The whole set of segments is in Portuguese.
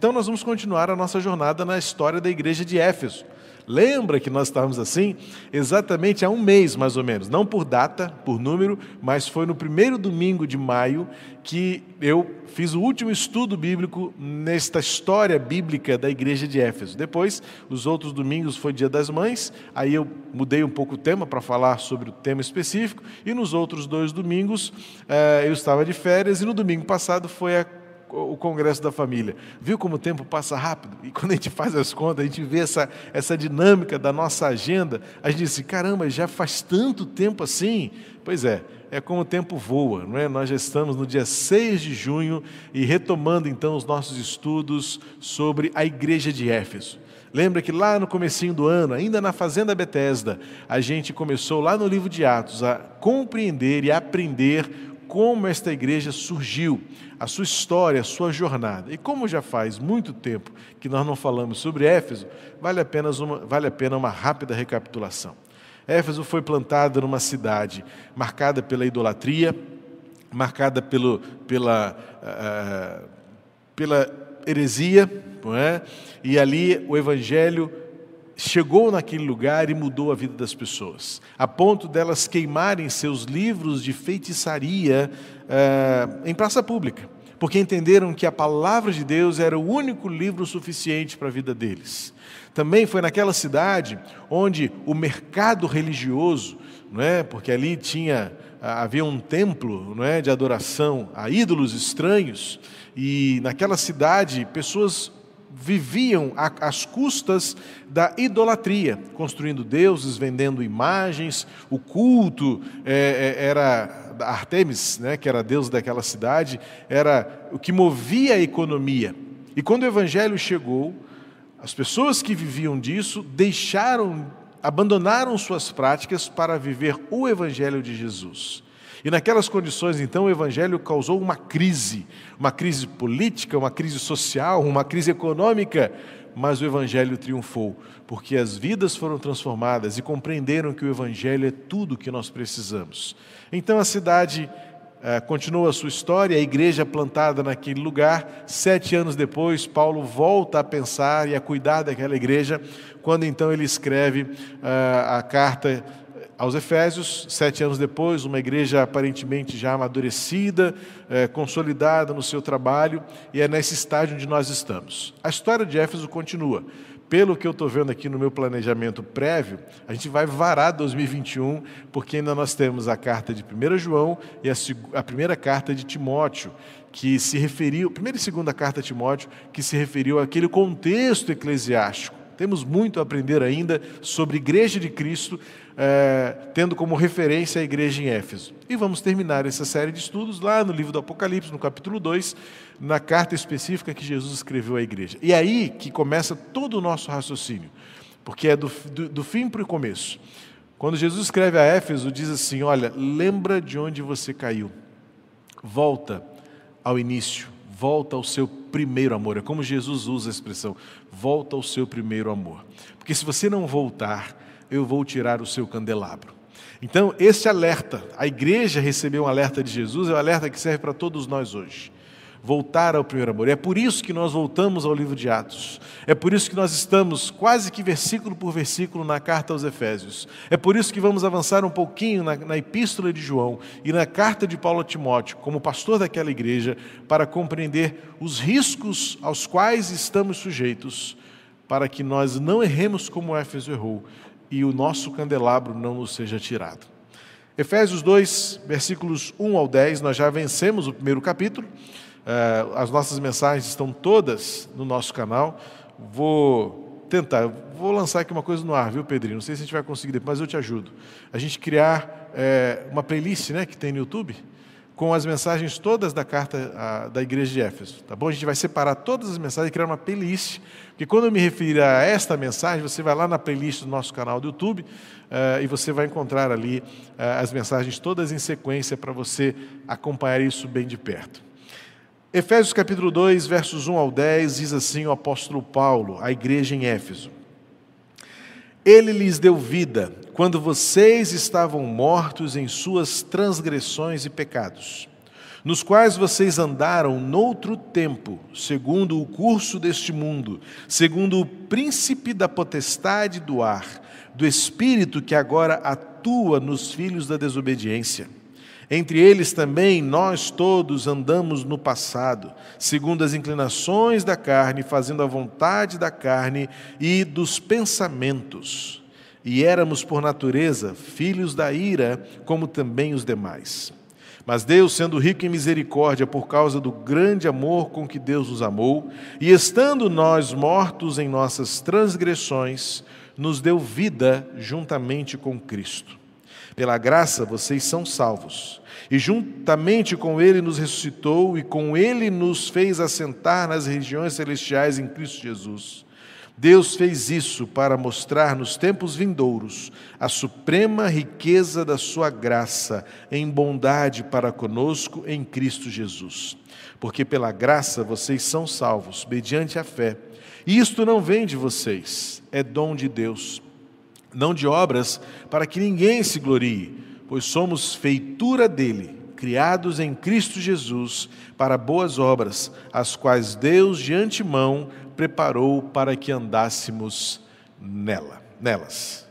Então, nós vamos continuar a nossa jornada na história da igreja de Éfeso. Lembra que nós estávamos assim exatamente há um mês, mais ou menos, não por data, por número, mas foi no primeiro domingo de maio que eu fiz o último estudo bíblico nesta história bíblica da igreja de Éfeso. Depois, os outros domingos foi Dia das Mães, aí eu mudei um pouco o tema para falar sobre o tema específico, e nos outros dois domingos eh, eu estava de férias, e no domingo passado foi a o congresso da família. Viu como o tempo passa rápido? E quando a gente faz as contas, a gente vê essa, essa dinâmica da nossa agenda, a gente diz assim, caramba, já faz tanto tempo assim. Pois é, é como o tempo voa, não é? Nós já estamos no dia 6 de junho e retomando então os nossos estudos sobre a igreja de Éfeso. Lembra que lá no comecinho do ano, ainda na fazenda Betesda, a gente começou lá no livro de Atos a compreender e aprender como esta igreja surgiu, a sua história, a sua jornada. E como já faz muito tempo que nós não falamos sobre Éfeso, vale, apenas uma, vale a pena uma rápida recapitulação. Éfeso foi plantada numa cidade marcada pela idolatria, marcada pelo, pela, uh, pela heresia, é? e ali o evangelho chegou naquele lugar e mudou a vida das pessoas, a ponto delas queimarem seus livros de feitiçaria uh, em praça pública, porque entenderam que a palavra de Deus era o único livro suficiente para a vida deles. Também foi naquela cidade onde o mercado religioso, não é? porque ali tinha havia um templo não é? de adoração a ídolos estranhos, e naquela cidade pessoas viviam às custas da idolatria, construindo deuses, vendendo imagens, o culto é, é, era Artemis, né, que era a deusa daquela cidade, era o que movia a economia. E quando o evangelho chegou, as pessoas que viviam disso deixaram, abandonaram suas práticas para viver o evangelho de Jesus. E naquelas condições, então, o Evangelho causou uma crise, uma crise política, uma crise social, uma crise econômica, mas o Evangelho triunfou, porque as vidas foram transformadas e compreenderam que o Evangelho é tudo o que nós precisamos. Então a cidade eh, continua a sua história, a igreja plantada naquele lugar. Sete anos depois, Paulo volta a pensar e a cuidar daquela igreja, quando então ele escreve eh, a carta aos Efésios, sete anos depois, uma igreja aparentemente já amadurecida, é, consolidada no seu trabalho, e é nesse estágio onde nós estamos. A história de Éfeso continua. Pelo que eu estou vendo aqui no meu planejamento prévio, a gente vai varar 2021, porque ainda nós temos a carta de 1 João e a, a primeira carta de Timóteo, que se referiu, primeira e segunda carta de Timóteo, que se referiu àquele contexto eclesiástico temos muito a aprender ainda sobre Igreja de Cristo, é, tendo como referência a igreja em Éfeso. E vamos terminar essa série de estudos lá no livro do Apocalipse, no capítulo 2, na carta específica que Jesus escreveu à igreja. E aí que começa todo o nosso raciocínio, porque é do, do, do fim para o começo. Quando Jesus escreve a Éfeso, diz assim: Olha, lembra de onde você caiu, volta ao início volta ao seu primeiro amor. É como Jesus usa a expressão: volta ao seu primeiro amor. Porque se você não voltar, eu vou tirar o seu candelabro. Então, esse alerta, a igreja recebeu um alerta de Jesus, é um alerta que serve para todos nós hoje voltar ao primeiro amor. É por isso que nós voltamos ao livro de Atos. É por isso que nós estamos quase que versículo por versículo na carta aos Efésios. É por isso que vamos avançar um pouquinho na, na epístola de João e na carta de Paulo a Timóteo, como pastor daquela igreja, para compreender os riscos aos quais estamos sujeitos, para que nós não erremos como Éfeso errou e o nosso candelabro não nos seja tirado. Efésios 2, versículos 1 ao 10, nós já vencemos o primeiro capítulo. Eh, as nossas mensagens estão todas no nosso canal. Vou tentar, vou lançar aqui uma coisa no ar, viu, Pedrinho? Não sei se a gente vai conseguir depois, mas eu te ajudo. A gente criar é, uma playlist né, que tem no YouTube com as mensagens todas da carta a, da igreja de Éfeso, tá bom? A gente vai separar todas as mensagens e criar uma playlist, porque quando eu me referir a esta mensagem, você vai lá na playlist do nosso canal do YouTube uh, e você vai encontrar ali uh, as mensagens todas em sequência para você acompanhar isso bem de perto. Efésios capítulo 2, versos 1 ao 10, diz assim o apóstolo Paulo, à igreja em Éfeso: Ele lhes deu vida quando vocês estavam mortos em suas transgressões e pecados, nos quais vocês andaram noutro tempo, segundo o curso deste mundo, segundo o príncipe da potestade do ar, do espírito que agora atua nos filhos da desobediência. Entre eles também nós todos andamos no passado, segundo as inclinações da carne, fazendo a vontade da carne e dos pensamentos. E éramos, por natureza, filhos da ira, como também os demais. Mas Deus, sendo rico em misericórdia, por causa do grande amor com que Deus nos amou, e estando nós mortos em nossas transgressões, nos deu vida juntamente com Cristo. Pela graça vocês são salvos. E juntamente com Ele nos ressuscitou e com Ele nos fez assentar nas regiões celestiais em Cristo Jesus Deus fez isso para mostrar nos tempos vindouros a suprema riqueza da Sua graça em bondade para conosco em Cristo Jesus. Porque pela graça vocês são salvos, mediante a fé. E isto não vem de vocês, é dom de Deus, não de obras, para que ninguém se glorie, pois somos feitura dele criados em Cristo Jesus para boas obras, as quais Deus de antemão preparou para que andássemos nela, nelas.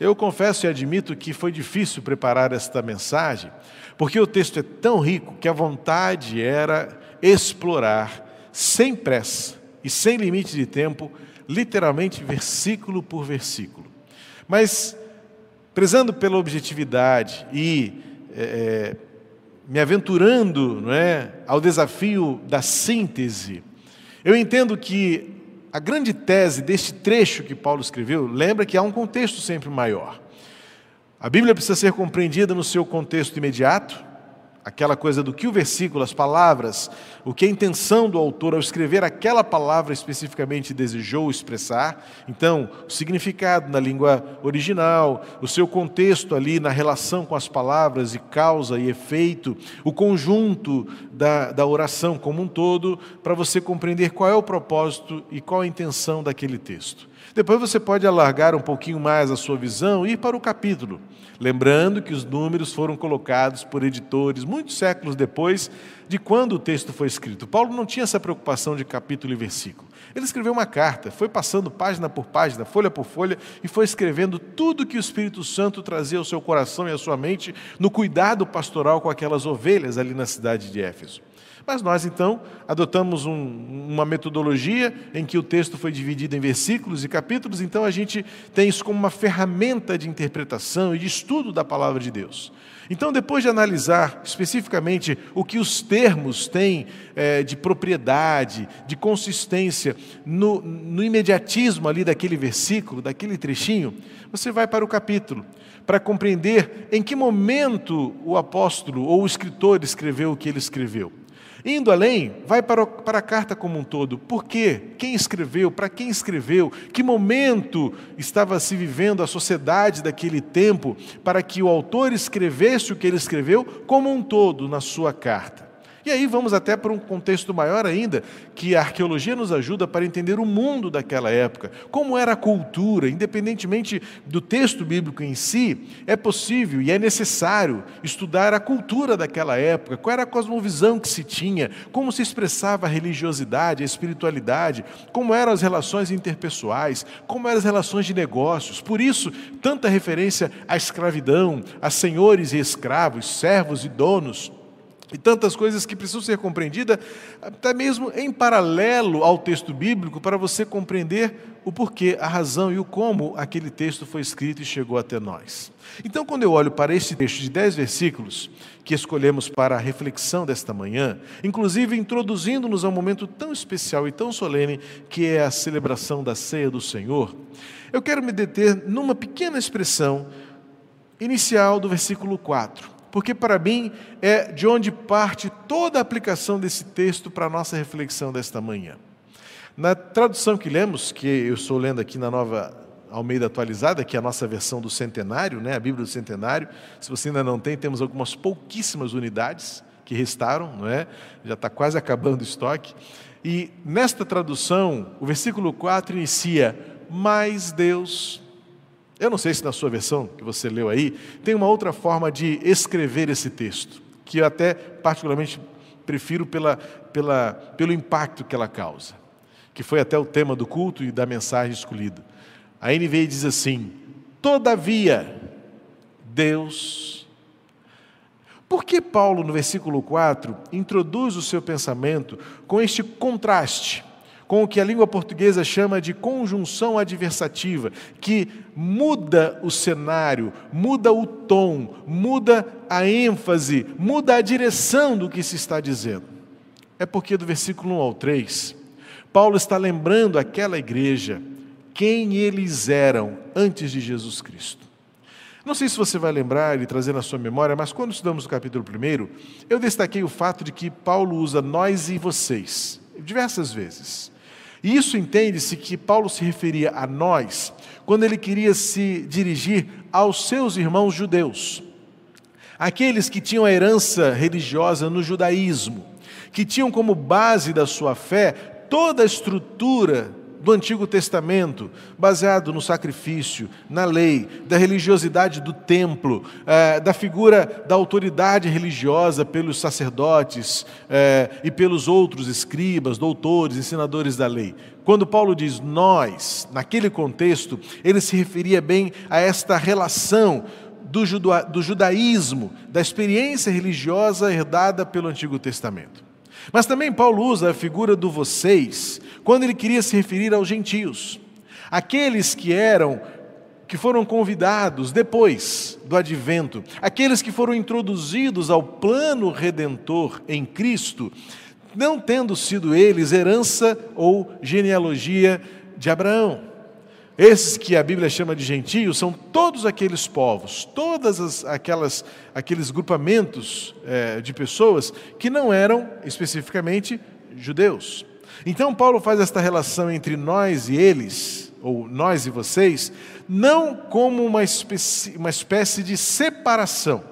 Eu confesso e admito que foi difícil preparar esta mensagem, porque o texto é tão rico que a vontade era explorar sem pressa e sem limite de tempo, literalmente versículo por versículo. Mas, prezando pela objetividade e é, me aventurando não é, ao desafio da síntese, eu entendo que a grande tese deste trecho que Paulo escreveu, lembra que há um contexto sempre maior. A Bíblia precisa ser compreendida no seu contexto imediato, aquela coisa do que o versículo, as palavras, o que a intenção do autor ao escrever aquela palavra especificamente desejou expressar. Então, o significado na língua original, o seu contexto ali na relação com as palavras e causa e efeito, o conjunto da, da oração como um todo, para você compreender qual é o propósito e qual a intenção daquele texto. Depois você pode alargar um pouquinho mais a sua visão e ir para o capítulo, lembrando que os números foram colocados por editores muitos séculos depois de quando o texto foi escrito. Paulo não tinha essa preocupação de capítulo e versículo. Ele escreveu uma carta, foi passando página por página, folha por folha, e foi escrevendo tudo que o Espírito Santo trazia ao seu coração e à sua mente no cuidado pastoral com aquelas ovelhas ali na cidade de Éfeso. Mas nós, então, adotamos um, uma metodologia em que o texto foi dividido em versículos e capítulos, então a gente tem isso como uma ferramenta de interpretação e de estudo da palavra de Deus. Então, depois de analisar especificamente o que os termos têm é, de propriedade, de consistência, no, no imediatismo ali daquele versículo, daquele trechinho, você vai para o capítulo, para compreender em que momento o apóstolo ou o escritor escreveu o que ele escreveu. Indo além, vai para, para a carta como um todo. Por quê? Quem escreveu? Para quem escreveu? Que momento estava se vivendo a sociedade daquele tempo para que o autor escrevesse o que ele escreveu como um todo na sua carta? E aí vamos até para um contexto maior ainda, que a arqueologia nos ajuda para entender o mundo daquela época, como era a cultura, independentemente do texto bíblico em si, é possível e é necessário estudar a cultura daquela época, qual era a cosmovisão que se tinha, como se expressava a religiosidade, a espiritualidade, como eram as relações interpessoais, como eram as relações de negócios. Por isso, tanta referência à escravidão, a senhores e escravos, servos e donos e tantas coisas que precisam ser compreendidas, até mesmo em paralelo ao texto bíblico, para você compreender o porquê, a razão e o como aquele texto foi escrito e chegou até nós. Então, quando eu olho para este texto de dez versículos, que escolhemos para a reflexão desta manhã, inclusive introduzindo-nos a um momento tão especial e tão solene, que é a celebração da ceia do Senhor, eu quero me deter numa pequena expressão inicial do versículo 4 porque para mim é de onde parte toda a aplicação desse texto para a nossa reflexão desta manhã. Na tradução que lemos, que eu estou lendo aqui na nova Almeida atualizada, que é a nossa versão do centenário, né, a Bíblia do centenário, se você ainda não tem, temos algumas pouquíssimas unidades que restaram, não é? já está quase acabando o estoque. E nesta tradução, o versículo 4 inicia: Mas Deus eu não sei se na sua versão que você leu aí, tem uma outra forma de escrever esse texto, que eu até particularmente prefiro pela, pela, pelo impacto que ela causa, que foi até o tema do culto e da mensagem escolhida. A NVI diz assim: Todavia, Deus. Por que Paulo, no versículo 4, introduz o seu pensamento com este contraste? Com o que a língua portuguesa chama de conjunção adversativa, que muda o cenário, muda o tom, muda a ênfase, muda a direção do que se está dizendo. É porque do versículo 1 ao 3, Paulo está lembrando aquela igreja quem eles eram antes de Jesus Cristo. Não sei se você vai lembrar e trazer na sua memória, mas quando estudamos o capítulo 1, eu destaquei o fato de que Paulo usa nós e vocês diversas vezes. Isso entende-se que Paulo se referia a nós quando ele queria se dirigir aos seus irmãos judeus, aqueles que tinham a herança religiosa no judaísmo, que tinham como base da sua fé toda a estrutura do Antigo Testamento, baseado no sacrifício, na lei, da religiosidade do templo, eh, da figura da autoridade religiosa pelos sacerdotes eh, e pelos outros escribas, doutores, ensinadores da lei. Quando Paulo diz nós, naquele contexto, ele se referia bem a esta relação do, juda do judaísmo, da experiência religiosa herdada pelo Antigo Testamento. Mas também Paulo usa a figura do vocês quando ele queria se referir aos gentios, aqueles que eram que foram convidados depois do advento, aqueles que foram introduzidos ao plano redentor em Cristo, não tendo sido eles herança ou genealogia de Abraão. Esses que a Bíblia chama de gentios são todos aqueles povos, todas as, aquelas, aqueles grupamentos é, de pessoas que não eram especificamente judeus. Então Paulo faz esta relação entre nós e eles, ou nós e vocês, não como uma espécie, uma espécie de separação,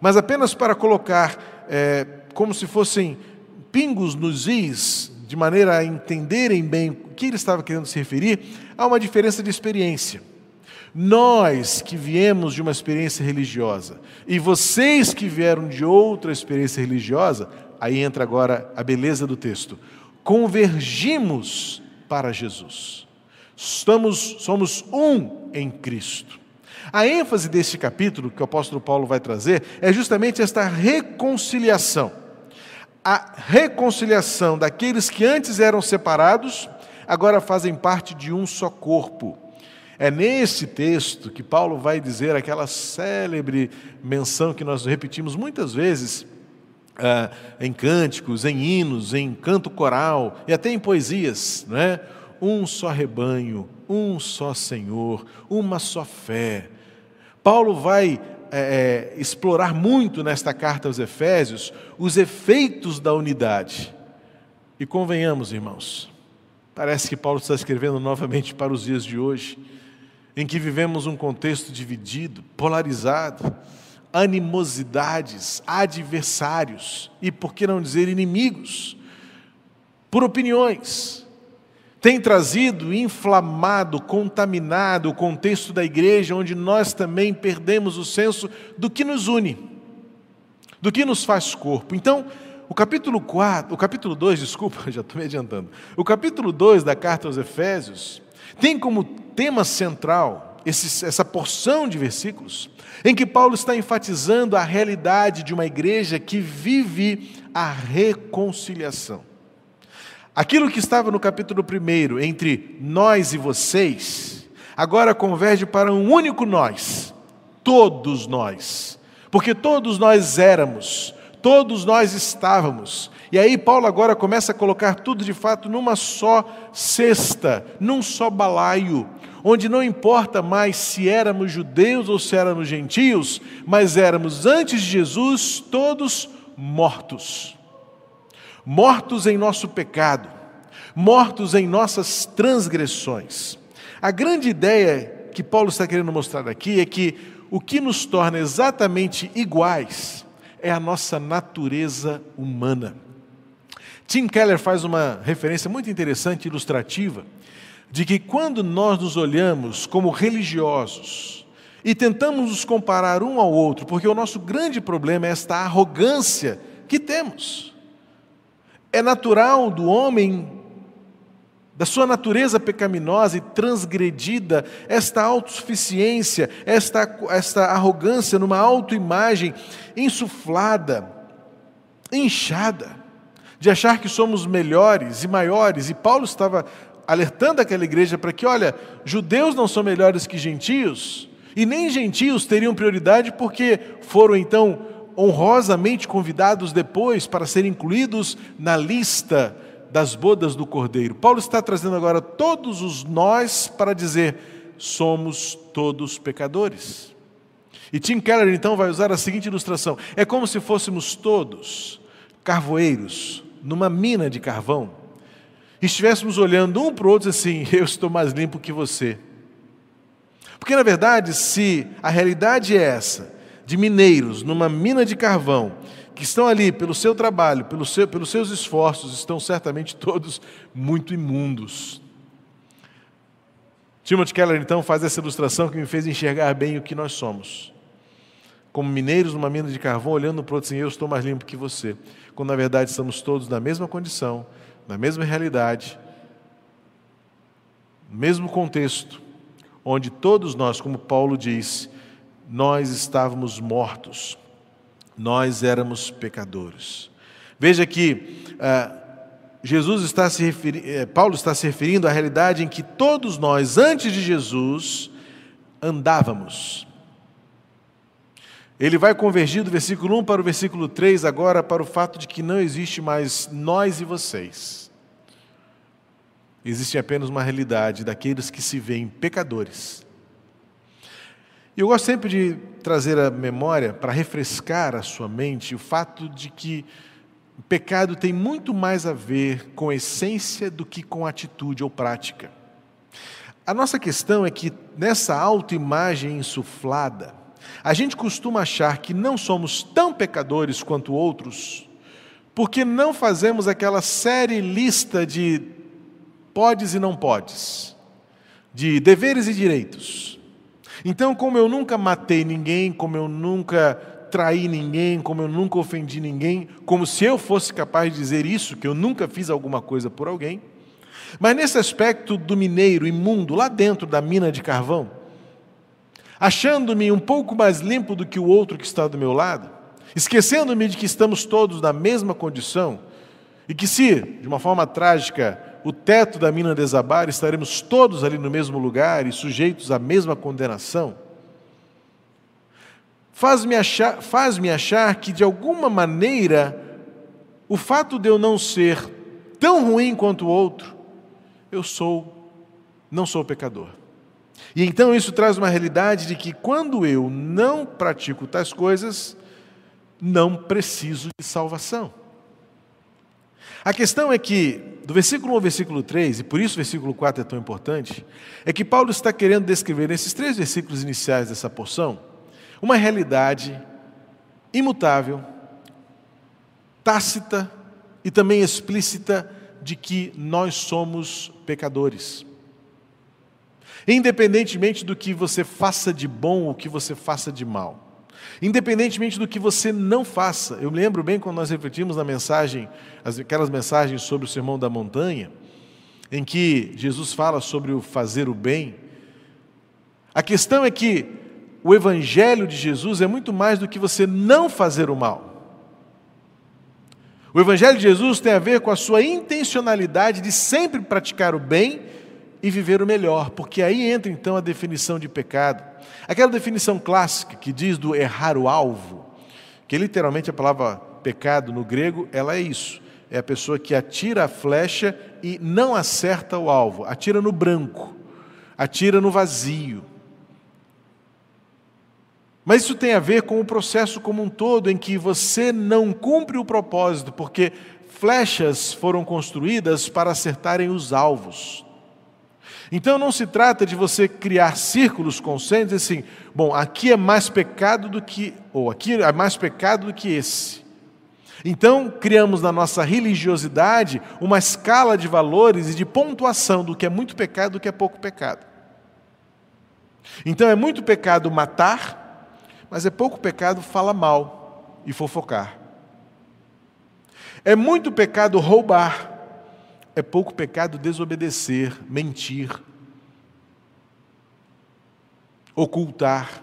mas apenas para colocar é, como se fossem pingos nos is de maneira a entenderem bem o que ele estava querendo se referir, há uma diferença de experiência. Nós que viemos de uma experiência religiosa e vocês que vieram de outra experiência religiosa, aí entra agora a beleza do texto. Convergimos para Jesus. Estamos, somos um em Cristo. A ênfase deste capítulo que o apóstolo Paulo vai trazer é justamente esta reconciliação a reconciliação daqueles que antes eram separados, agora fazem parte de um só corpo. É nesse texto que Paulo vai dizer aquela célebre menção que nós repetimos muitas vezes ah, em cânticos, em hinos, em canto coral e até em poesias, não é? Um só rebanho, um só Senhor, uma só fé. Paulo vai é, é, explorar muito nesta carta aos Efésios os efeitos da unidade. E convenhamos, irmãos, parece que Paulo está escrevendo novamente para os dias de hoje, em que vivemos um contexto dividido, polarizado, animosidades, adversários e, por que não dizer, inimigos, por opiniões tem trazido, inflamado, contaminado o contexto da igreja, onde nós também perdemos o senso do que nos une, do que nos faz corpo. Então, o capítulo 4, o capítulo 2, desculpa, já estou me adiantando. O capítulo 2 da carta aos Efésios tem como tema central esse, essa porção de versículos em que Paulo está enfatizando a realidade de uma igreja que vive a reconciliação. Aquilo que estava no capítulo 1, entre nós e vocês, agora converge para um único nós, todos nós, porque todos nós éramos, todos nós estávamos. E aí Paulo agora começa a colocar tudo de fato numa só cesta, num só balaio, onde não importa mais se éramos judeus ou se éramos gentios, mas éramos antes de Jesus todos mortos mortos em nosso pecado, mortos em nossas transgressões. A grande ideia que Paulo está querendo mostrar aqui é que o que nos torna exatamente iguais é a nossa natureza humana. Tim Keller faz uma referência muito interessante, ilustrativa, de que quando nós nos olhamos como religiosos e tentamos nos comparar um ao outro, porque o nosso grande problema é esta arrogância que temos. É natural do homem, da sua natureza pecaminosa e transgredida, esta autossuficiência, esta, esta arrogância numa autoimagem insuflada, inchada, de achar que somos melhores e maiores, e Paulo estava alertando aquela igreja para que, olha, judeus não são melhores que gentios, e nem gentios teriam prioridade porque foram então honrosamente convidados depois para serem incluídos na lista das bodas do Cordeiro. Paulo está trazendo agora todos os nós para dizer: somos todos pecadores. E Tim Keller então vai usar a seguinte ilustração: é como se fôssemos todos carvoeiros numa mina de carvão e estivéssemos olhando um para o outro assim: eu estou mais limpo que você. Porque, na verdade, se a realidade é essa, de mineiros numa mina de carvão, que estão ali pelo seu trabalho, pelo seu, pelos seus esforços, estão certamente todos muito imundos. Timothy Keller, então, faz essa ilustração que me fez enxergar bem o que nós somos. Como mineiros numa mina de carvão, olhando para o outro assim, eu estou mais limpo que você. Quando, na verdade, estamos todos na mesma condição, na mesma realidade, no mesmo contexto, onde todos nós, como Paulo diz, nós estávamos mortos, nós éramos pecadores. Veja que ah, Jesus está se referindo, eh, Paulo está se referindo à realidade em que todos nós, antes de Jesus, andávamos. Ele vai convergir do versículo 1 para o versículo 3 agora para o fato de que não existe mais nós e vocês. Existe apenas uma realidade daqueles que se veem pecadores. E eu gosto sempre de trazer a memória para refrescar a sua mente o fato de que o pecado tem muito mais a ver com essência do que com atitude ou prática. A nossa questão é que nessa autoimagem insuflada, a gente costuma achar que não somos tão pecadores quanto outros, porque não fazemos aquela série lista de podes e não podes, de deveres e direitos. Então, como eu nunca matei ninguém, como eu nunca traí ninguém, como eu nunca ofendi ninguém, como se eu fosse capaz de dizer isso, que eu nunca fiz alguma coisa por alguém. Mas nesse aspecto do mineiro imundo, lá dentro da mina de carvão, achando-me um pouco mais limpo do que o outro que está do meu lado, esquecendo-me de que estamos todos na mesma condição e que, se, de uma forma trágica, o teto da mina desabar, estaremos todos ali no mesmo lugar e sujeitos à mesma condenação, faz-me achar, faz achar que, de alguma maneira, o fato de eu não ser tão ruim quanto o outro, eu sou, não sou pecador. E então isso traz uma realidade de que quando eu não pratico tais coisas, não preciso de salvação. A questão é que, do versículo 1 ao versículo 3, e por isso o versículo 4 é tão importante, é que Paulo está querendo descrever nesses três versículos iniciais dessa porção uma realidade imutável, tácita e também explícita de que nós somos pecadores. Independentemente do que você faça de bom ou que você faça de mal. Independentemente do que você não faça. Eu lembro bem quando nós refletimos na mensagem, aquelas mensagens sobre o Sermão da Montanha, em que Jesus fala sobre o fazer o bem. A questão é que o Evangelho de Jesus é muito mais do que você não fazer o mal. O Evangelho de Jesus tem a ver com a sua intencionalidade de sempre praticar o bem e viver o melhor, porque aí entra então a definição de pecado. Aquela definição clássica que diz do errar o alvo, que literalmente a palavra pecado no grego, ela é isso. É a pessoa que atira a flecha e não acerta o alvo, atira no branco, atira no vazio. Mas isso tem a ver com o processo como um todo, em que você não cumpre o propósito, porque flechas foram construídas para acertarem os alvos. Então não se trata de você criar círculos concêntricos assim, bom, aqui é mais pecado do que, ou aqui é mais pecado do que esse. Então criamos na nossa religiosidade uma escala de valores e de pontuação do que é muito pecado e do que é pouco pecado. Então é muito pecado matar, mas é pouco pecado falar mal e fofocar. É muito pecado roubar, é pouco pecado desobedecer, mentir, ocultar.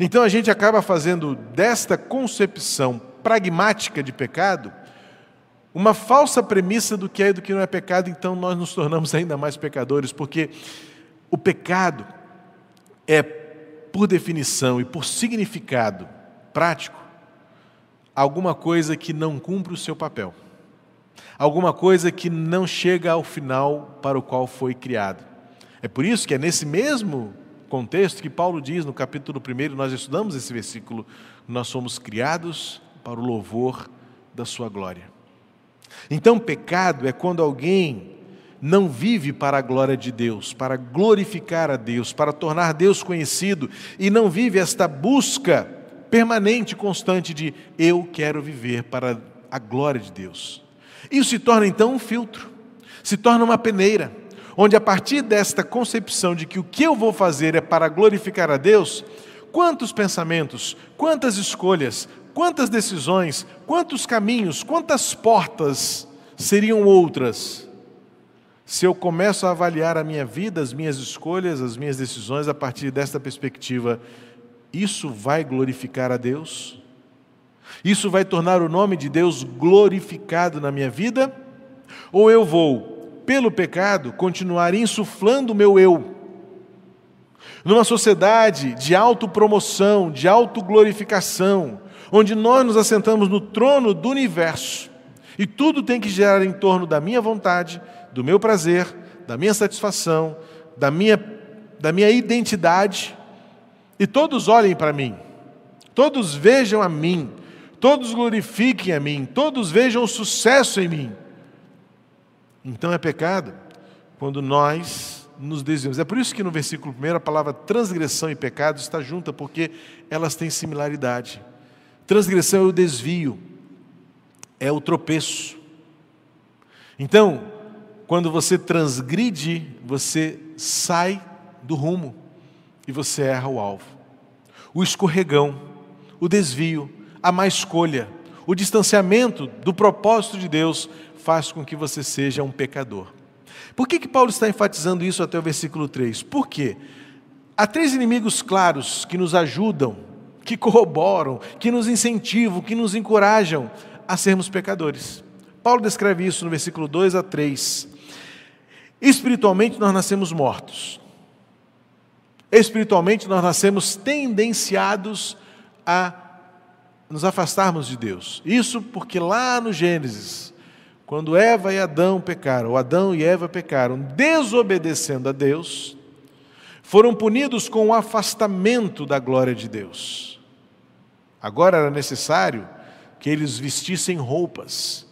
Então a gente acaba fazendo desta concepção pragmática de pecado uma falsa premissa do que é e do que não é pecado, então nós nos tornamos ainda mais pecadores, porque o pecado é, por definição e por significado prático, alguma coisa que não cumpre o seu papel, alguma coisa que não chega ao final para o qual foi criado. É por isso que é nesse mesmo contexto que Paulo diz no capítulo 1, nós estudamos esse versículo, nós somos criados para o louvor da sua glória. Então, pecado é quando alguém não vive para a glória de Deus, para glorificar a Deus, para tornar Deus conhecido e não vive esta busca permanente, constante de eu quero viver para a glória de Deus. Isso se torna então um filtro, se torna uma peneira, onde a partir desta concepção de que o que eu vou fazer é para glorificar a Deus, quantos pensamentos, quantas escolhas, quantas decisões, quantos caminhos, quantas portas seriam outras se eu começo a avaliar a minha vida, as minhas escolhas, as minhas decisões a partir desta perspectiva, isso vai glorificar a Deus? Isso vai tornar o nome de Deus glorificado na minha vida? Ou eu vou, pelo pecado, continuar insuflando o meu eu? Numa sociedade de autopromoção, de autoglorificação, onde nós nos assentamos no trono do universo e tudo tem que girar em torno da minha vontade, do meu prazer, da minha satisfação, da minha, da minha identidade, e todos olhem para mim, todos vejam a mim, todos glorifiquem a mim, todos vejam sucesso em mim. Então é pecado quando nós nos desviamos. É por isso que no versículo 1 a palavra transgressão e pecado está junta, porque elas têm similaridade. Transgressão é o desvio, é o tropeço. Então, quando você transgride, você sai do rumo e você erra o alvo. O escorregão, o desvio, a má escolha, o distanciamento do propósito de Deus faz com que você seja um pecador. Por que, que Paulo está enfatizando isso até o versículo 3? Por quê? Há três inimigos claros que nos ajudam, que corroboram, que nos incentivam, que nos encorajam a sermos pecadores. Paulo descreve isso no versículo 2 a 3. Espiritualmente nós nascemos mortos. Espiritualmente nós nascemos tendenciados a nos afastarmos de Deus. Isso porque lá no Gênesis, quando Eva e Adão pecaram, ou Adão e Eva pecaram, desobedecendo a Deus, foram punidos com o afastamento da glória de Deus. Agora era necessário que eles vestissem roupas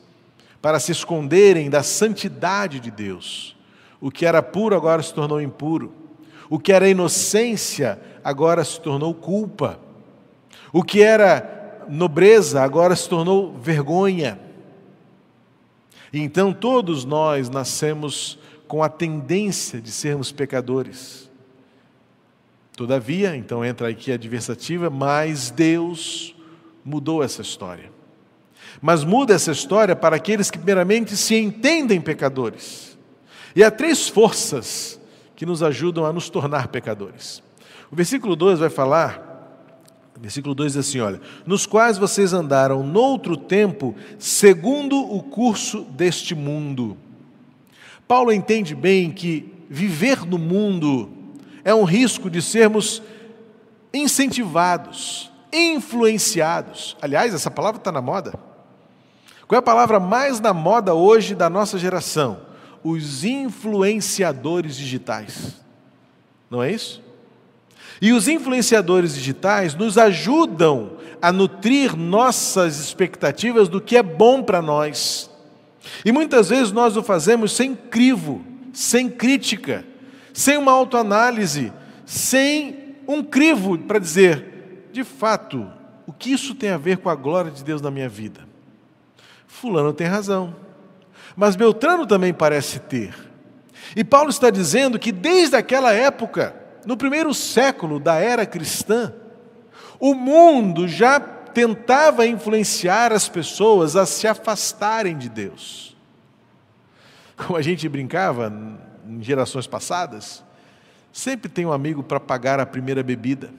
para se esconderem da santidade de Deus. O que era puro agora se tornou impuro. O que era inocência agora se tornou culpa. O que era nobreza agora se tornou vergonha. E então todos nós nascemos com a tendência de sermos pecadores. Todavia, então entra aqui a adversativa, mas Deus mudou essa história. Mas muda essa história para aqueles que primeiramente se entendem pecadores e há três forças que nos ajudam a nos tornar pecadores. O versículo 2 vai falar, versículo 2 diz assim: olha, nos quais vocês andaram noutro tempo, segundo o curso deste mundo. Paulo entende bem que viver no mundo é um risco de sermos incentivados, influenciados. Aliás, essa palavra está na moda. Qual é a palavra mais na moda hoje da nossa geração? os influenciadores digitais. Não é isso? E os influenciadores digitais nos ajudam a nutrir nossas expectativas do que é bom para nós. E muitas vezes nós o fazemos sem crivo, sem crítica, sem uma autoanálise, sem um crivo para dizer, de fato, o que isso tem a ver com a glória de Deus na minha vida? Fulano tem razão mas Beltrano também parece ter. E Paulo está dizendo que desde aquela época, no primeiro século da era cristã, o mundo já tentava influenciar as pessoas a se afastarem de Deus. Como a gente brincava em gerações passadas, sempre tem um amigo para pagar a primeira bebida.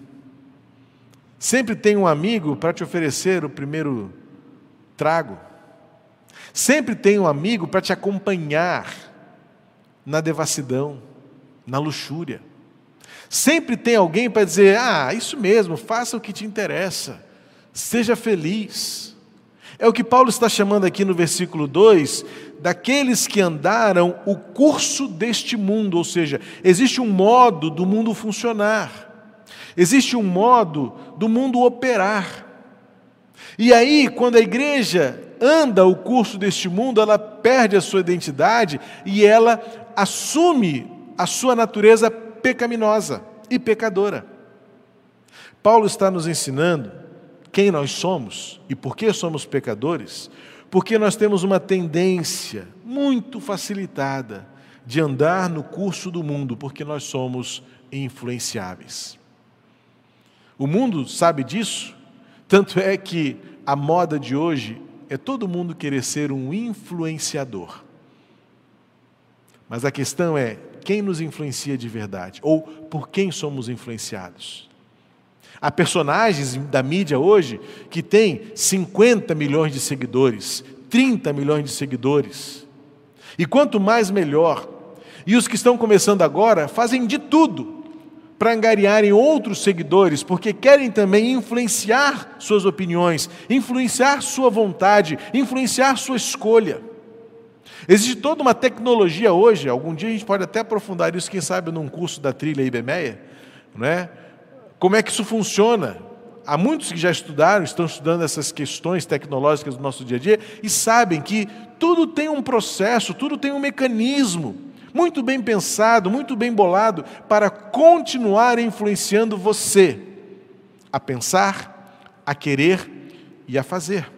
Sempre tem um amigo para te oferecer o primeiro trago. Sempre tem um amigo para te acompanhar na devassidão, na luxúria. Sempre tem alguém para dizer: ah, isso mesmo, faça o que te interessa, seja feliz. É o que Paulo está chamando aqui no versículo 2, daqueles que andaram o curso deste mundo, ou seja, existe um modo do mundo funcionar, existe um modo do mundo operar. E aí, quando a igreja anda o curso deste mundo, ela perde a sua identidade e ela assume a sua natureza pecaminosa e pecadora. Paulo está nos ensinando quem nós somos e por que somos pecadores, porque nós temos uma tendência muito facilitada de andar no curso do mundo, porque nós somos influenciáveis. O mundo sabe disso, tanto é que a moda de hoje é todo mundo querer ser um influenciador. Mas a questão é quem nos influencia de verdade ou por quem somos influenciados. Há personagens da mídia hoje que têm 50 milhões de seguidores, 30 milhões de seguidores. E quanto mais melhor. E os que estão começando agora fazem de tudo para angariarem outros seguidores, porque querem também influenciar suas opiniões, influenciar sua vontade, influenciar sua escolha. Existe toda uma tecnologia hoje, algum dia a gente pode até aprofundar isso, quem sabe, num curso da trilha IBMEA, não é? Como é que isso funciona? Há muitos que já estudaram, estão estudando essas questões tecnológicas do nosso dia a dia e sabem que tudo tem um processo, tudo tem um mecanismo muito bem pensado, muito bem bolado, para continuar influenciando você a pensar, a querer e a fazer.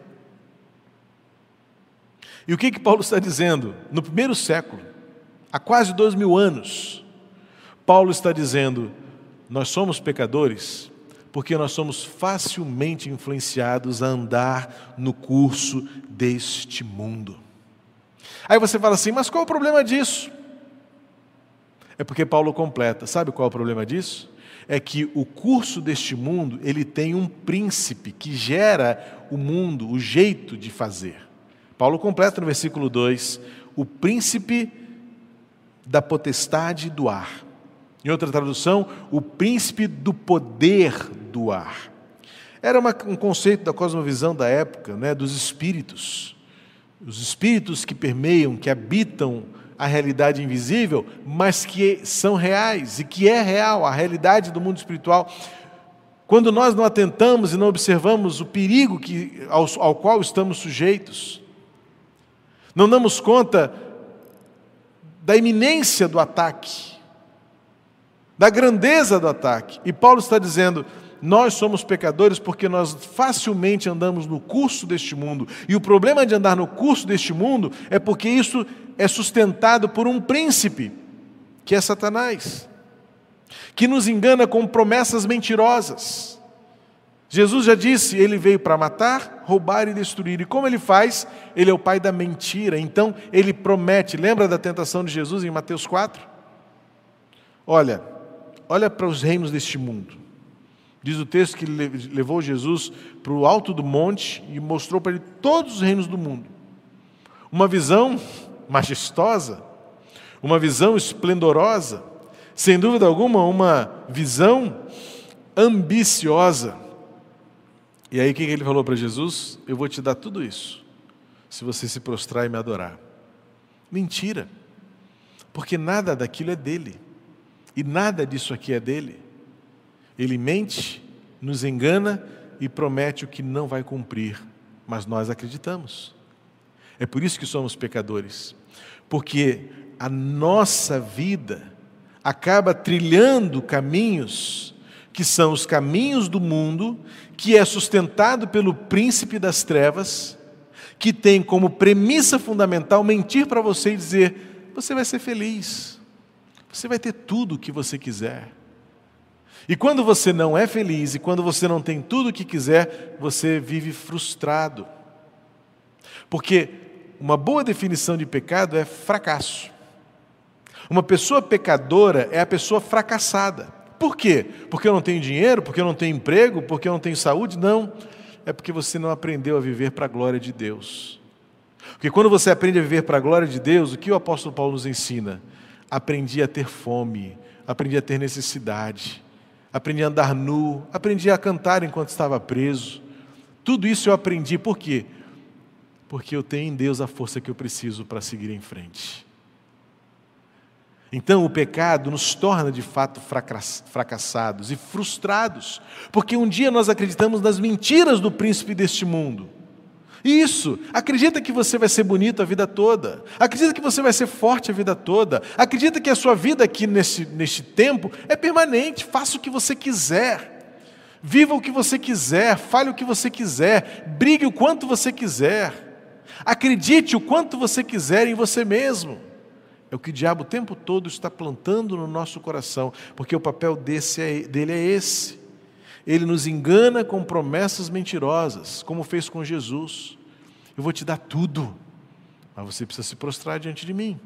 E o que, que Paulo está dizendo? No primeiro século, há quase dois mil anos, Paulo está dizendo: nós somos pecadores porque nós somos facilmente influenciados a andar no curso deste mundo. Aí você fala assim, mas qual é o problema disso? É porque Paulo completa. Sabe qual é o problema disso? É que o curso deste mundo, ele tem um príncipe que gera o mundo, o jeito de fazer. Paulo completa no versículo 2, o príncipe da potestade do ar. Em outra tradução, o príncipe do poder do ar. Era uma, um conceito da cosmovisão da época, né, dos espíritos. Os espíritos que permeiam, que habitam a realidade invisível, mas que são reais e que é real, a realidade do mundo espiritual. Quando nós não atentamos e não observamos o perigo que, ao, ao qual estamos sujeitos, não damos conta da iminência do ataque, da grandeza do ataque. E Paulo está dizendo: nós somos pecadores porque nós facilmente andamos no curso deste mundo. E o problema de andar no curso deste mundo é porque isso é sustentado por um príncipe, que é Satanás, que nos engana com promessas mentirosas. Jesus já disse: ele veio para matar, roubar e destruir. E como ele faz? Ele é o pai da mentira. Então, ele promete. Lembra da tentação de Jesus em Mateus 4? Olha, olha para os reinos deste mundo. Diz o texto que levou Jesus para o alto do monte e mostrou para ele todos os reinos do mundo. Uma visão majestosa, uma visão esplendorosa, sem dúvida alguma, uma visão ambiciosa. E aí o que ele falou para Jesus? Eu vou te dar tudo isso, se você se prostrar e me adorar. Mentira, porque nada daquilo é dele, e nada disso aqui é dele. Ele mente, nos engana e promete o que não vai cumprir, mas nós acreditamos. É por isso que somos pecadores, porque a nossa vida acaba trilhando caminhos que são os caminhos do mundo, que é sustentado pelo príncipe das trevas, que tem como premissa fundamental mentir para você e dizer: você vai ser feliz, você vai ter tudo o que você quiser. E quando você não é feliz e quando você não tem tudo o que quiser, você vive frustrado. Porque uma boa definição de pecado é fracasso. Uma pessoa pecadora é a pessoa fracassada. Por quê? Porque eu não tenho dinheiro, porque eu não tenho emprego, porque eu não tenho saúde? Não. É porque você não aprendeu a viver para a glória de Deus. Porque quando você aprende a viver para a glória de Deus, o que o apóstolo Paulo nos ensina? Aprendi a ter fome, aprendi a ter necessidade, aprendi a andar nu, aprendi a cantar enquanto estava preso. Tudo isso eu aprendi, por quê? Porque eu tenho em Deus a força que eu preciso para seguir em frente. Então o pecado nos torna de fato fracassados e frustrados, porque um dia nós acreditamos nas mentiras do príncipe deste mundo. Isso, acredita que você vai ser bonito a vida toda, acredita que você vai ser forte a vida toda, acredita que a sua vida aqui neste, neste tempo é permanente, faça o que você quiser, viva o que você quiser, fale o que você quiser, brigue o quanto você quiser, acredite o quanto você quiser em você mesmo. É o que o diabo o tempo todo está plantando no nosso coração, porque o papel desse é, dele é esse. Ele nos engana com promessas mentirosas, como fez com Jesus. Eu vou te dar tudo, mas você precisa se prostrar diante de mim.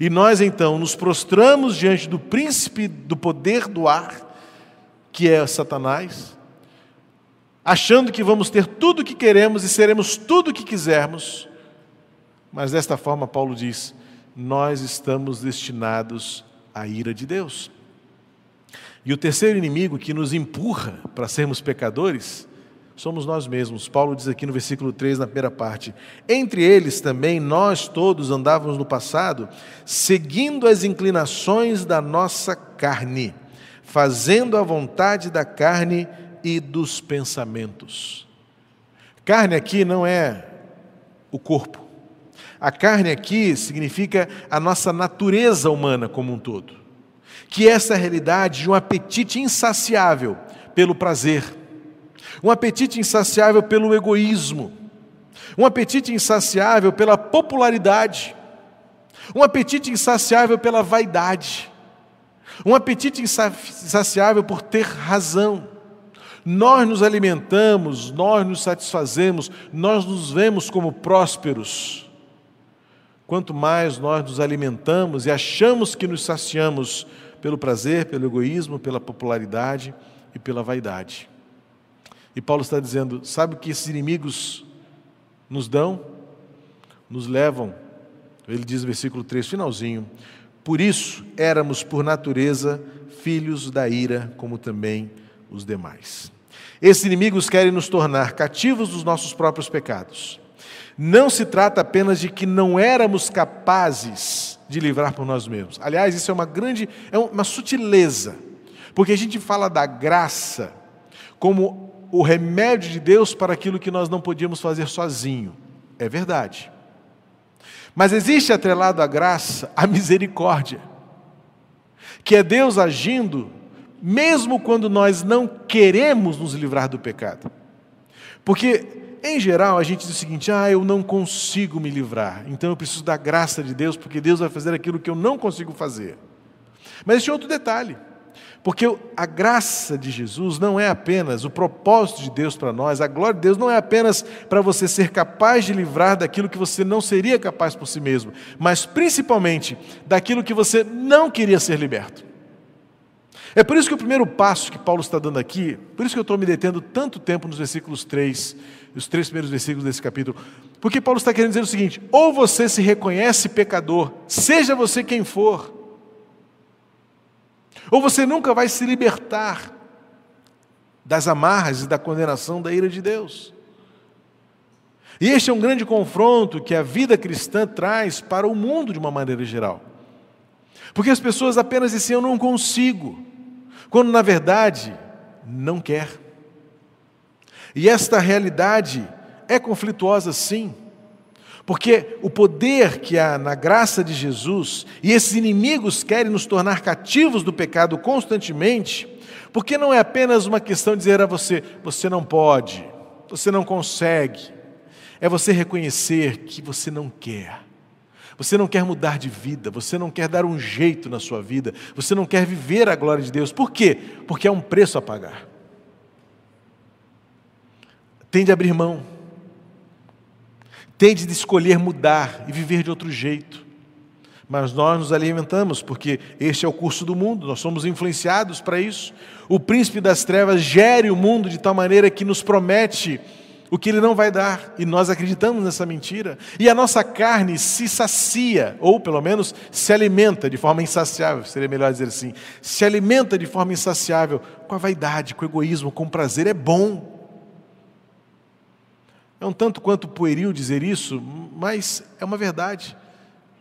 E nós então nos prostramos diante do príncipe do poder do ar, que é Satanás, achando que vamos ter tudo o que queremos e seremos tudo o que quisermos. Mas desta forma, Paulo diz: nós estamos destinados à ira de Deus. E o terceiro inimigo que nos empurra para sermos pecadores somos nós mesmos. Paulo diz aqui no versículo 3, na primeira parte: Entre eles também nós todos andávamos no passado, seguindo as inclinações da nossa carne, fazendo a vontade da carne e dos pensamentos. Carne aqui não é o corpo. A carne aqui significa a nossa natureza humana como um todo, que é essa realidade de um apetite insaciável pelo prazer, um apetite insaciável pelo egoísmo, um apetite insaciável pela popularidade, um apetite insaciável pela vaidade, um apetite insaciável por ter razão. Nós nos alimentamos, nós nos satisfazemos, nós nos vemos como prósperos quanto mais nós nos alimentamos e achamos que nos saciamos pelo prazer, pelo egoísmo, pela popularidade e pela vaidade. E Paulo está dizendo: sabe o que esses inimigos nos dão? Nos levam, ele diz no versículo 3, finalzinho, por isso éramos por natureza filhos da ira, como também os demais. Esses inimigos querem nos tornar cativos dos nossos próprios pecados não se trata apenas de que não éramos capazes de livrar por nós mesmos. Aliás, isso é uma grande, é uma sutileza, porque a gente fala da graça como o remédio de Deus para aquilo que nós não podíamos fazer sozinho. É verdade. Mas existe atrelado à graça a misericórdia, que é Deus agindo mesmo quando nós não queremos nos livrar do pecado. Porque em geral, a gente diz o seguinte: ah, eu não consigo me livrar, então eu preciso da graça de Deus, porque Deus vai fazer aquilo que eu não consigo fazer. Mas existe outro detalhe, porque a graça de Jesus não é apenas o propósito de Deus para nós, a glória de Deus não é apenas para você ser capaz de livrar daquilo que você não seria capaz por si mesmo, mas principalmente daquilo que você não queria ser liberto. É por isso que o primeiro passo que Paulo está dando aqui, por isso que eu estou me detendo tanto tempo nos versículos 3, os três primeiros versículos desse capítulo, porque Paulo está querendo dizer o seguinte: ou você se reconhece pecador, seja você quem for, ou você nunca vai se libertar das amarras e da condenação da ira de Deus. E este é um grande confronto que a vida cristã traz para o mundo de uma maneira geral. Porque as pessoas apenas dizem: Eu não consigo quando na verdade não quer. E esta realidade é conflituosa sim, porque o poder que há na graça de Jesus e esses inimigos querem nos tornar cativos do pecado constantemente, porque não é apenas uma questão de dizer a você, você não pode, você não consegue, é você reconhecer que você não quer. Você não quer mudar de vida, você não quer dar um jeito na sua vida, você não quer viver a glória de Deus. Por quê? Porque há um preço a pagar. Tende a abrir mão. Tende de escolher mudar e viver de outro jeito. Mas nós nos alimentamos, porque este é o curso do mundo, nós somos influenciados para isso. O príncipe das trevas gere o mundo de tal maneira que nos promete o que ele não vai dar, e nós acreditamos nessa mentira. E a nossa carne se sacia, ou pelo menos se alimenta de forma insaciável, seria melhor dizer assim, se alimenta de forma insaciável com a vaidade, com o egoísmo, com o prazer. É bom. É um tanto quanto pueril dizer isso, mas é uma verdade.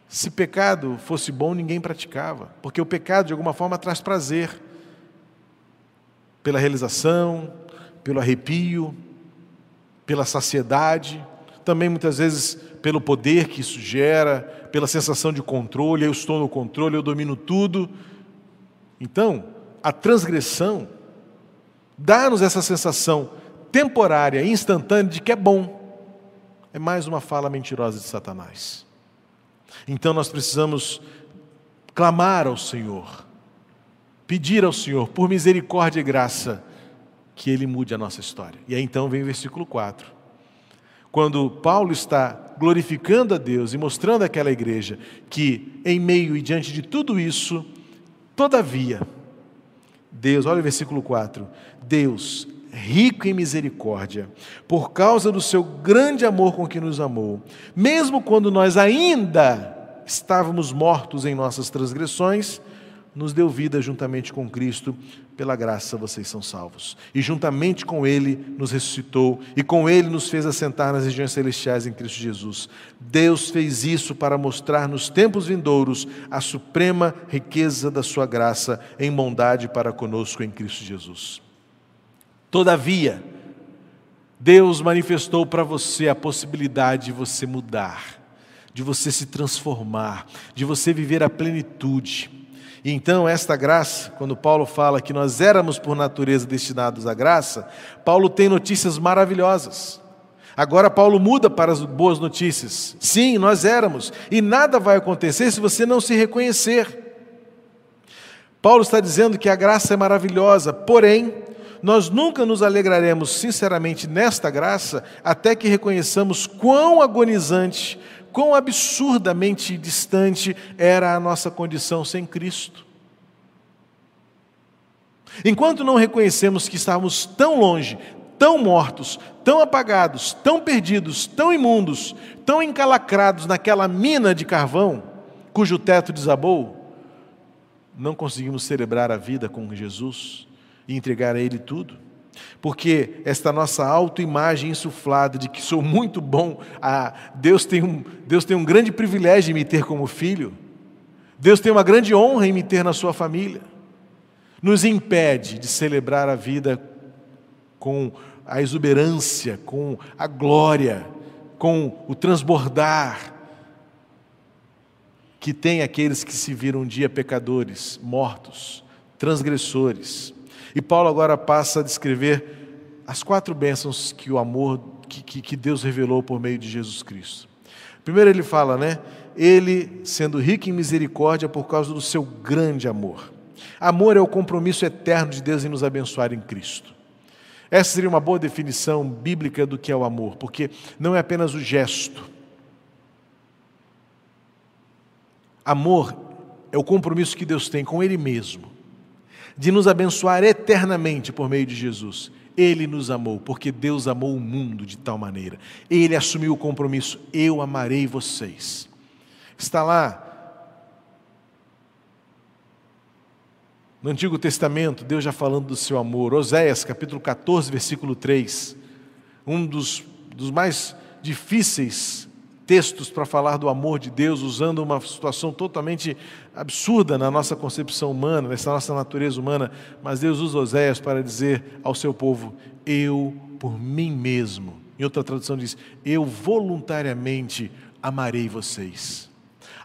Se pecado fosse bom, ninguém praticava, porque o pecado de alguma forma traz prazer, pela realização, pelo arrepio, pela saciedade, também muitas vezes pelo poder que isso gera, pela sensação de controle, eu estou no controle, eu domino tudo. Então, a transgressão dá-nos essa sensação temporária, instantânea de que é bom. É mais uma fala mentirosa de Satanás. Então nós precisamos clamar ao Senhor, pedir ao Senhor, por misericórdia e graça, que ele mude a nossa história. E aí então vem o versículo 4. Quando Paulo está glorificando a Deus e mostrando àquela igreja que, em meio e diante de tudo isso, todavia, Deus, olha o versículo 4: Deus, rico em misericórdia, por causa do seu grande amor com que nos amou, mesmo quando nós ainda estávamos mortos em nossas transgressões, nos deu vida juntamente com Cristo, pela graça vocês são salvos. E juntamente com Ele nos ressuscitou, e com Ele nos fez assentar nas regiões celestiais em Cristo Jesus. Deus fez isso para mostrar nos tempos vindouros a suprema riqueza da Sua graça em bondade para conosco em Cristo Jesus. Todavia, Deus manifestou para você a possibilidade de você mudar, de você se transformar, de você viver a plenitude. E então, esta graça, quando Paulo fala que nós éramos por natureza destinados à graça, Paulo tem notícias maravilhosas. Agora, Paulo muda para as boas notícias. Sim, nós éramos, e nada vai acontecer se você não se reconhecer. Paulo está dizendo que a graça é maravilhosa, porém, nós nunca nos alegraremos sinceramente nesta graça até que reconheçamos quão agonizante quão absurdamente distante era a nossa condição sem Cristo. Enquanto não reconhecemos que estávamos tão longe, tão mortos, tão apagados, tão perdidos, tão imundos, tão encalacrados naquela mina de carvão cujo teto desabou, não conseguimos celebrar a vida com Jesus e entregar a Ele tudo. Porque esta nossa autoimagem insuflada de que sou muito bom, ah, Deus, tem um, Deus tem um grande privilégio em me ter como filho, Deus tem uma grande honra em me ter na sua família, nos impede de celebrar a vida com a exuberância, com a glória, com o transbordar que tem aqueles que se viram um dia pecadores, mortos, transgressores. E Paulo agora passa a descrever as quatro bênçãos que o amor, que, que Deus revelou por meio de Jesus Cristo. Primeiro ele fala, né? Ele sendo rico em misericórdia por causa do seu grande amor. Amor é o compromisso eterno de Deus em nos abençoar em Cristo. Essa seria uma boa definição bíblica do que é o amor, porque não é apenas o gesto. Amor é o compromisso que Deus tem com Ele mesmo de nos abençoar eternamente por meio de Jesus. Ele nos amou, porque Deus amou o mundo de tal maneira. Ele assumiu o compromisso: eu amarei vocês. Está lá no Antigo Testamento, Deus já falando do seu amor. Oséias, capítulo 14, versículo 3. Um dos, dos mais difíceis textos para falar do amor de Deus, usando uma situação totalmente absurda na nossa concepção humana, nessa nossa natureza humana, mas Deus usa Oséias para dizer ao seu povo: Eu por mim mesmo. Em outra tradução diz: Eu voluntariamente amarei vocês.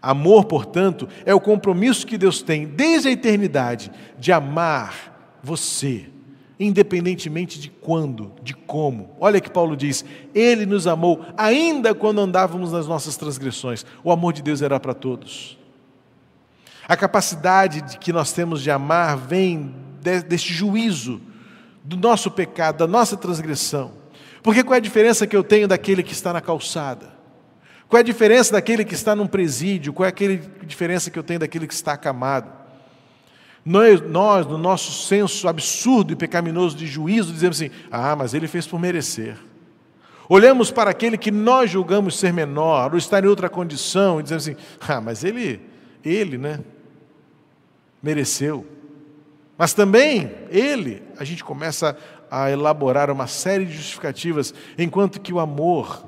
Amor, portanto, é o compromisso que Deus tem desde a eternidade de amar você, independentemente de quando, de como. Olha que Paulo diz: Ele nos amou ainda quando andávamos nas nossas transgressões. O amor de Deus era para todos. A capacidade que nós temos de amar vem deste juízo do nosso pecado, da nossa transgressão. Porque qual é a diferença que eu tenho daquele que está na calçada? Qual é a diferença daquele que está num presídio? Qual é a diferença que eu tenho daquele que está acamado? Nós, nós, no nosso senso absurdo e pecaminoso de juízo, dizemos assim: ah, mas ele fez por merecer. Olhamos para aquele que nós julgamos ser menor, ou estar em outra condição, e dizemos assim: ah, mas ele, ele, né? Mereceu. Mas também ele, a gente começa a elaborar uma série de justificativas, enquanto que o amor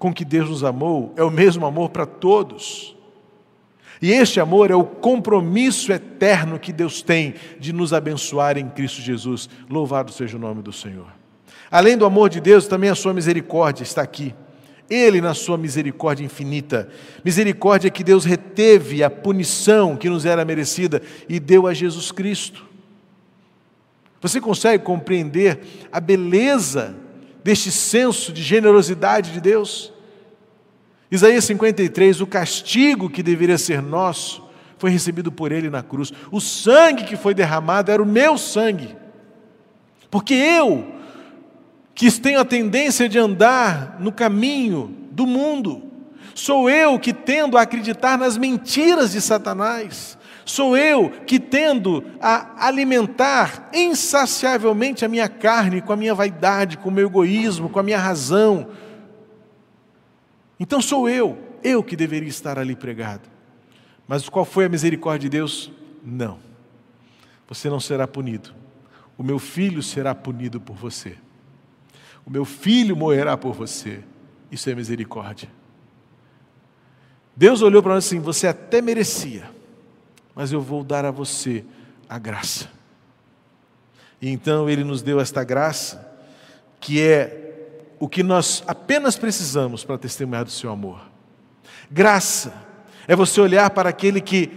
com que Deus nos amou é o mesmo amor para todos. E este amor é o compromisso eterno que Deus tem de nos abençoar em Cristo Jesus. Louvado seja o nome do Senhor. Além do amor de Deus, também a sua misericórdia está aqui. Ele, na sua misericórdia infinita, misericórdia que Deus reteve a punição que nos era merecida e deu a Jesus Cristo. Você consegue compreender a beleza deste senso de generosidade de Deus? Isaías 53, o castigo que deveria ser nosso foi recebido por ele na cruz. O sangue que foi derramado era o meu sangue. Porque eu, que tenho a tendência de andar no caminho do mundo, sou eu que tendo a acreditar nas mentiras de Satanás, sou eu que tendo a alimentar insaciavelmente a minha carne com a minha vaidade, com o meu egoísmo, com a minha razão, então sou eu, eu que deveria estar ali pregado. Mas qual foi a misericórdia de Deus? Não. Você não será punido. O meu filho será punido por você. O meu filho morrerá por você. Isso é misericórdia. Deus olhou para nós assim: você até merecia, mas eu vou dar a você a graça. E então ele nos deu esta graça, que é o que nós apenas precisamos para testemunhar do seu amor. Graça é você olhar para aquele que,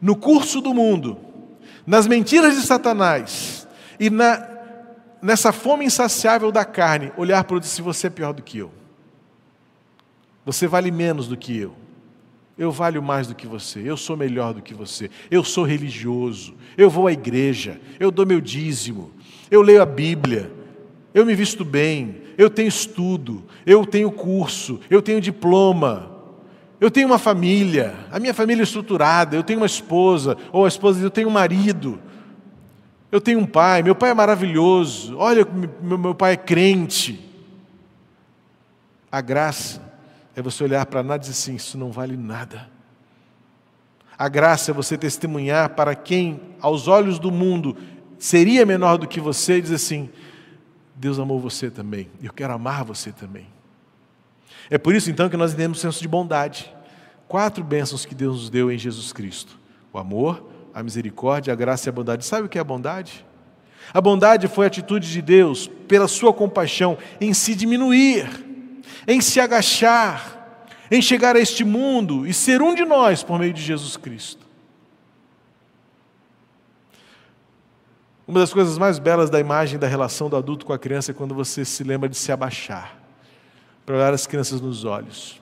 no curso do mundo, nas mentiras de Satanás e na, nessa fome insaciável da carne, olhar para o se você é pior do que eu. Você vale menos do que eu. Eu valho mais do que você, eu sou melhor do que você, eu sou religioso, eu vou à igreja, eu dou meu dízimo, eu leio a Bíblia, eu me visto bem, eu tenho estudo, eu tenho curso, eu tenho diploma, eu tenho uma família, a minha família é estruturada, eu tenho uma esposa, ou a esposa diz, eu tenho um marido, eu tenho um pai, meu pai é maravilhoso, olha, meu, meu pai é crente. A graça é você olhar para nada e dizer assim: isso não vale nada. A graça é você testemunhar para quem, aos olhos do mundo, seria menor do que você, e dizer assim: Deus amou você também. Eu quero amar você também. É por isso então que nós entendemos o senso de bondade. Quatro bênçãos que Deus nos deu em Jesus Cristo: o amor, a misericórdia, a graça e a bondade. Sabe o que é a bondade? A bondade foi a atitude de Deus, pela sua compaixão, em se diminuir, em se agachar, em chegar a este mundo e ser um de nós por meio de Jesus Cristo. Uma das coisas mais belas da imagem da relação do adulto com a criança é quando você se lembra de se abaixar para olhar as crianças nos olhos.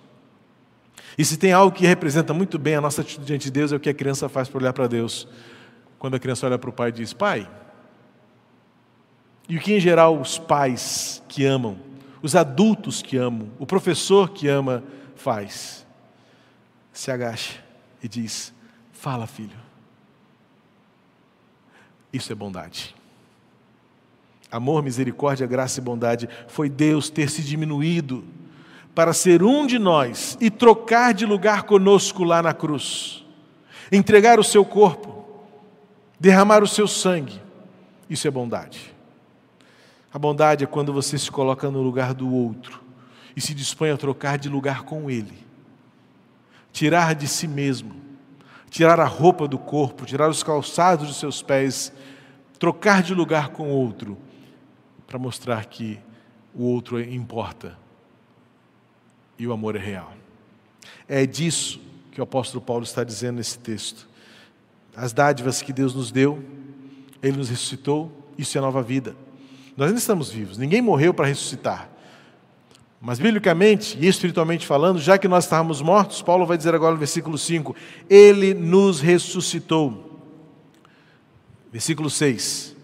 E se tem algo que representa muito bem a nossa atitude diante de Deus, é o que a criança faz para olhar para Deus. Quando a criança olha para o pai e diz: Pai. E o que em geral os pais que amam, os adultos que amam, o professor que ama faz? Se agacha e diz: Fala, filho. Isso é bondade. Amor, misericórdia, graça e bondade foi Deus ter se diminuído para ser um de nós e trocar de lugar conosco lá na cruz, entregar o seu corpo, derramar o seu sangue. Isso é bondade. A bondade é quando você se coloca no lugar do outro e se dispõe a trocar de lugar com ele, tirar de si mesmo tirar a roupa do corpo, tirar os calçados dos seus pés, trocar de lugar com o outro, para mostrar que o outro importa e o amor é real. É disso que o apóstolo Paulo está dizendo nesse texto. As dádivas que Deus nos deu, Ele nos ressuscitou, Isso é nova vida. Nós ainda estamos vivos, ninguém morreu para ressuscitar. Mas, biblicamente e espiritualmente falando, já que nós estávamos mortos, Paulo vai dizer agora no versículo 5: Ele nos ressuscitou. Versículo 6.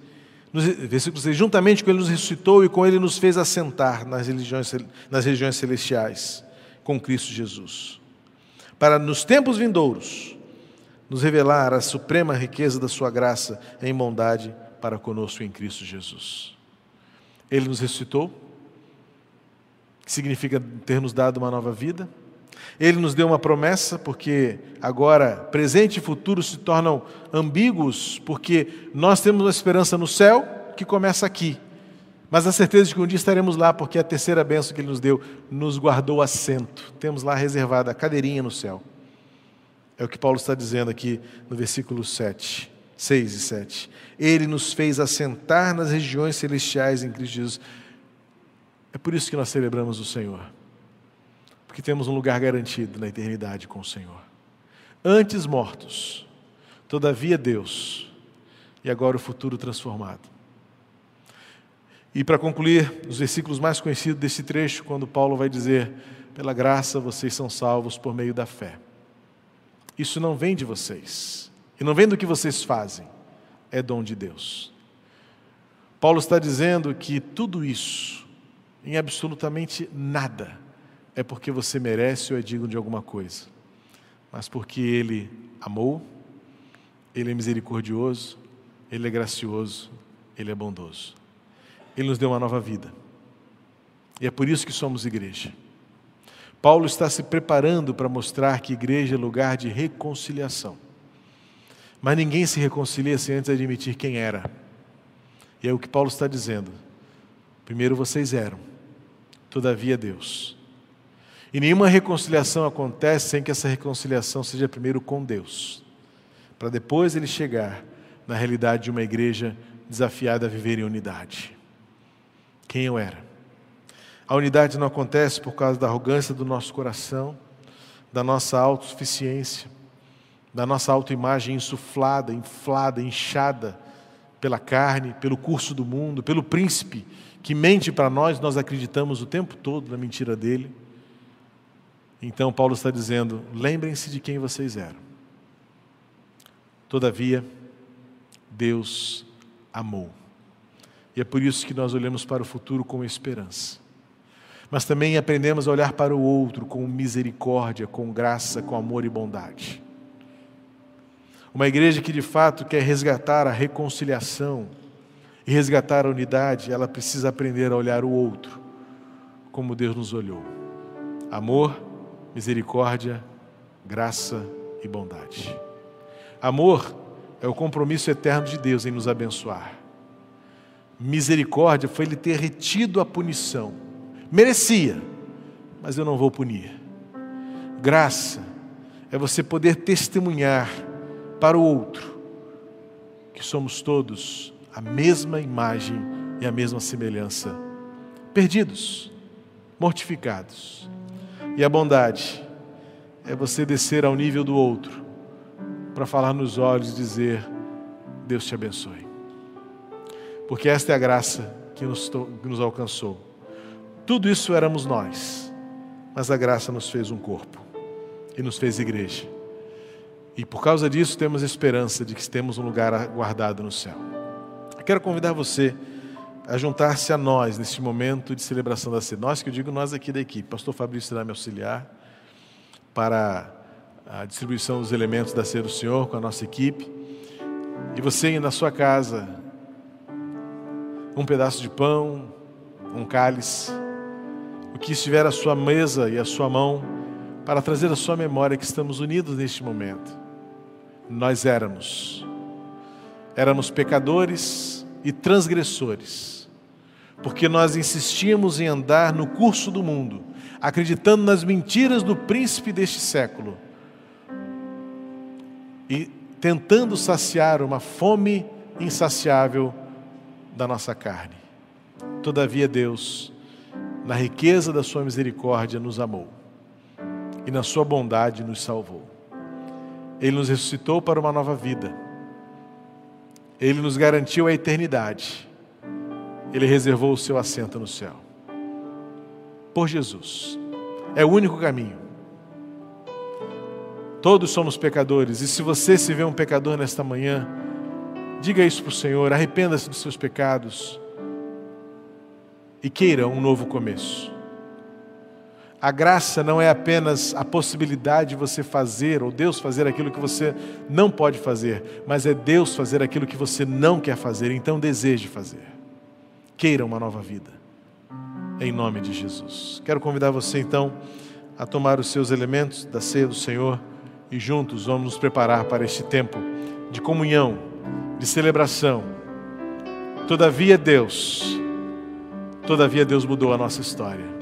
Versículo 6: Juntamente com Ele nos ressuscitou e com Ele nos fez assentar nas, religiões, nas regiões celestiais, com Cristo Jesus. Para nos tempos vindouros, nos revelar a suprema riqueza da Sua graça em bondade para conosco em Cristo Jesus. Ele nos ressuscitou que significa ter nos dado uma nova vida. Ele nos deu uma promessa, porque agora presente e futuro se tornam ambíguos, porque nós temos uma esperança no céu que começa aqui. Mas a certeza de que um dia estaremos lá, porque a terceira bênção que Ele nos deu nos guardou assento. Temos lá reservada a cadeirinha no céu. É o que Paulo está dizendo aqui no versículo 7, 6 e 7. Ele nos fez assentar nas regiões celestiais em Cristo Jesus. É por isso que nós celebramos o Senhor, porque temos um lugar garantido na eternidade com o Senhor. Antes mortos, todavia Deus, e agora o futuro transformado. E para concluir, os versículos mais conhecidos desse trecho, quando Paulo vai dizer: Pela graça vocês são salvos por meio da fé. Isso não vem de vocês, e não vem do que vocês fazem, é dom de Deus. Paulo está dizendo que tudo isso em absolutamente nada, é porque você merece ou é digno de alguma coisa, mas porque Ele amou, Ele é misericordioso, Ele é gracioso, Ele é bondoso. Ele nos deu uma nova vida. E é por isso que somos igreja. Paulo está se preparando para mostrar que igreja é lugar de reconciliação. Mas ninguém se reconcilia sem antes admitir quem era. E é o que Paulo está dizendo. Primeiro vocês eram, todavia Deus. E nenhuma reconciliação acontece sem que essa reconciliação seja primeiro com Deus, para depois ele chegar na realidade de uma igreja desafiada a viver em unidade. Quem eu era? A unidade não acontece por causa da arrogância do nosso coração, da nossa autossuficiência, da nossa autoimagem insuflada, inflada, inchada pela carne, pelo curso do mundo, pelo príncipe que mente para nós, nós acreditamos o tempo todo na mentira dele. Então, Paulo está dizendo: lembrem-se de quem vocês eram. Todavia, Deus amou. E é por isso que nós olhamos para o futuro com esperança. Mas também aprendemos a olhar para o outro com misericórdia, com graça, com amor e bondade. Uma igreja que de fato quer resgatar a reconciliação, e resgatar a unidade, ela precisa aprender a olhar o outro como Deus nos olhou. Amor, misericórdia, graça e bondade. Amor é o compromisso eterno de Deus em nos abençoar. Misericórdia foi ele ter retido a punição. Merecia, mas eu não vou punir. Graça é você poder testemunhar para o outro que somos todos a mesma imagem e a mesma semelhança, perdidos, mortificados. E a bondade é você descer ao nível do outro, para falar nos olhos e dizer: Deus te abençoe. Porque esta é a graça que nos, que nos alcançou. Tudo isso éramos nós, mas a graça nos fez um corpo e nos fez igreja. E por causa disso temos esperança de que temos um lugar guardado no céu. Quero convidar você a juntar-se a nós neste momento de celebração da ceia. Nós que eu digo nós aqui da equipe. Pastor Fabrício será me auxiliar para a distribuição dos elementos da ceia do Senhor com a nossa equipe. E você na sua casa, um pedaço de pão, um cálice, o que estiver à sua mesa e à sua mão, para trazer à sua memória que estamos unidos neste momento. Nós éramos éramos pecadores e transgressores, porque nós insistíamos em andar no curso do mundo, acreditando nas mentiras do príncipe deste século e tentando saciar uma fome insaciável da nossa carne. Todavia, Deus, na riqueza da Sua misericórdia, nos amou e na Sua bondade nos salvou. Ele nos ressuscitou para uma nova vida Ele nos garantiu a eternidade. Ele reservou o seu assento no céu. Por Jesus. É o único caminho. Todos somos pecadores, e se você se vê um pecador nesta manhã, diga isso para o Senhor, arrependa-se dos seus pecados e queira um novo começo. A graça não é apenas a possibilidade de você fazer, ou Deus fazer aquilo que você não pode fazer, mas é Deus fazer aquilo que você não quer fazer, então deseje fazer. Queira uma nova vida, em nome de Jesus. Quero convidar você então a tomar os seus elementos da ceia do Senhor e juntos vamos nos preparar para este tempo de comunhão, de celebração. Todavia, Deus, todavia, Deus mudou a nossa história.